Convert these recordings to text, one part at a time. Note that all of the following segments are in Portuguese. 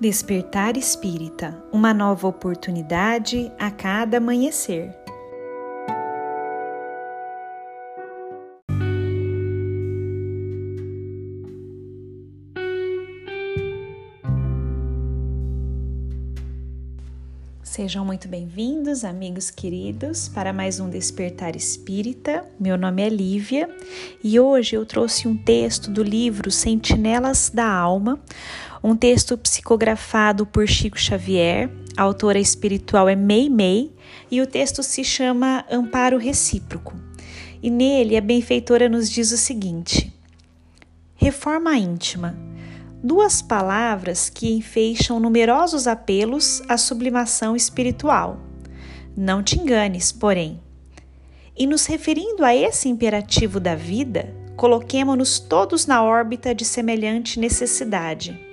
Despertar Espírita Uma nova oportunidade a cada amanhecer. Sejam muito bem-vindos, amigos queridos, para mais um Despertar Espírita. Meu nome é Lívia e hoje eu trouxe um texto do livro Sentinelas da Alma, um texto psicografado por Chico Xavier, a autora espiritual é Mei Mei, e o texto se chama Amparo Recíproco. E nele a benfeitora nos diz o seguinte: Reforma íntima. Duas palavras que enfeixam numerosos apelos à sublimação espiritual. Não te enganes, porém. E nos referindo a esse imperativo da vida, coloquemo-nos todos na órbita de semelhante necessidade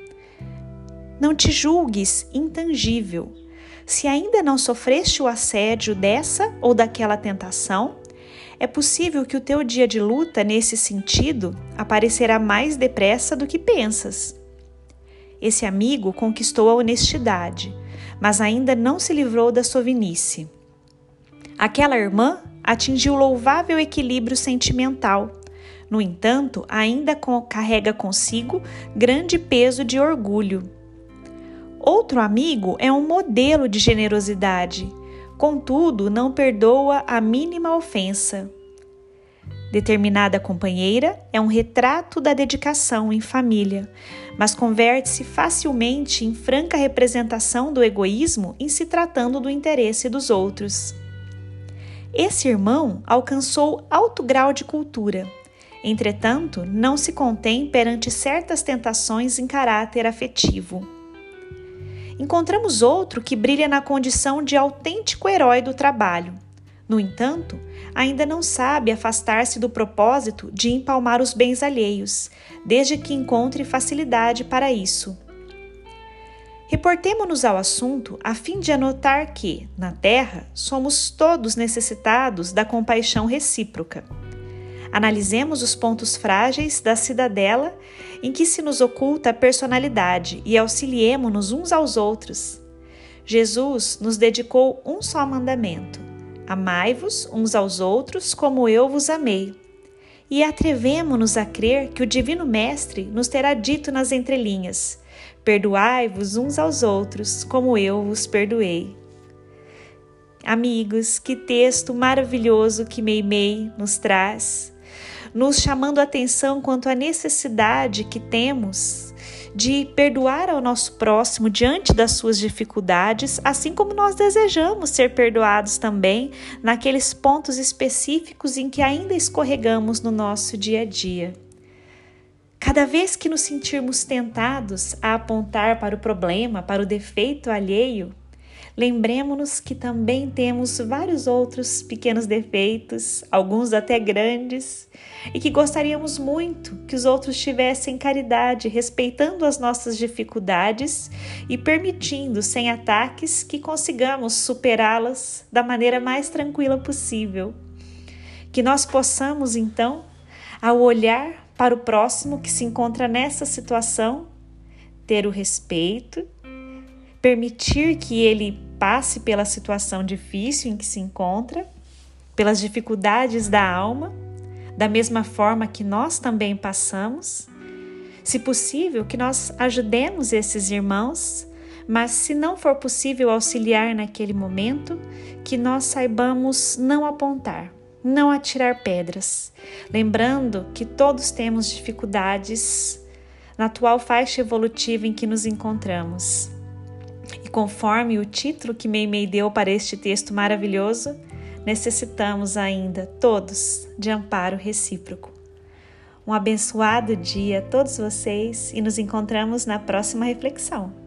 não te julgues intangível. Se ainda não sofreste o assédio dessa ou daquela tentação, é possível que o teu dia de luta nesse sentido aparecerá mais depressa do que pensas. Esse amigo conquistou a honestidade, mas ainda não se livrou da sovinice. Aquela irmã atingiu louvável equilíbrio sentimental. No entanto, ainda carrega consigo grande peso de orgulho Outro amigo é um modelo de generosidade, contudo, não perdoa a mínima ofensa. Determinada companheira é um retrato da dedicação em família, mas converte-se facilmente em franca representação do egoísmo em se tratando do interesse dos outros. Esse irmão alcançou alto grau de cultura. Entretanto, não se contém perante certas tentações em caráter afetivo encontramos outro que brilha na condição de autêntico herói do trabalho. No entanto, ainda não sabe afastar-se do propósito de empalmar os bens alheios, desde que encontre facilidade para isso. Reportemo-nos ao assunto a fim de anotar que, na Terra, somos todos necessitados da compaixão recíproca. Analisemos os pontos frágeis da cidadela em que se nos oculta a personalidade e auxiliemo-nos uns aos outros. Jesus nos dedicou um só mandamento: Amai-vos uns aos outros como eu vos amei. E atrevemo-nos a crer que o Divino Mestre nos terá dito nas entrelinhas: Perdoai-vos uns aos outros como eu vos perdoei. Amigos, que texto maravilhoso que Meimei nos traz nos chamando a atenção quanto à necessidade que temos de perdoar ao nosso próximo diante das suas dificuldades, assim como nós desejamos ser perdoados também naqueles pontos específicos em que ainda escorregamos no nosso dia a dia. Cada vez que nos sentirmos tentados a apontar para o problema, para o defeito alheio, lembremos-nos que também temos vários outros pequenos defeitos, alguns até grandes, e que gostaríamos muito que os outros tivessem caridade, respeitando as nossas dificuldades e permitindo, sem ataques, que consigamos superá-las da maneira mais tranquila possível. Que nós possamos, então, ao olhar para o próximo que se encontra nessa situação, ter o respeito, permitir que ele passe pela situação difícil em que se encontra, pelas dificuldades da alma, da mesma forma que nós também passamos. Se possível, que nós ajudemos esses irmãos, mas se não for possível auxiliar naquele momento, que nós saibamos não apontar, não atirar pedras, lembrando que todos temos dificuldades na atual faixa evolutiva em que nos encontramos. Conforme o título que Meimei deu para este texto maravilhoso, necessitamos ainda todos de amparo recíproco. Um abençoado dia a todos vocês e nos encontramos na próxima reflexão.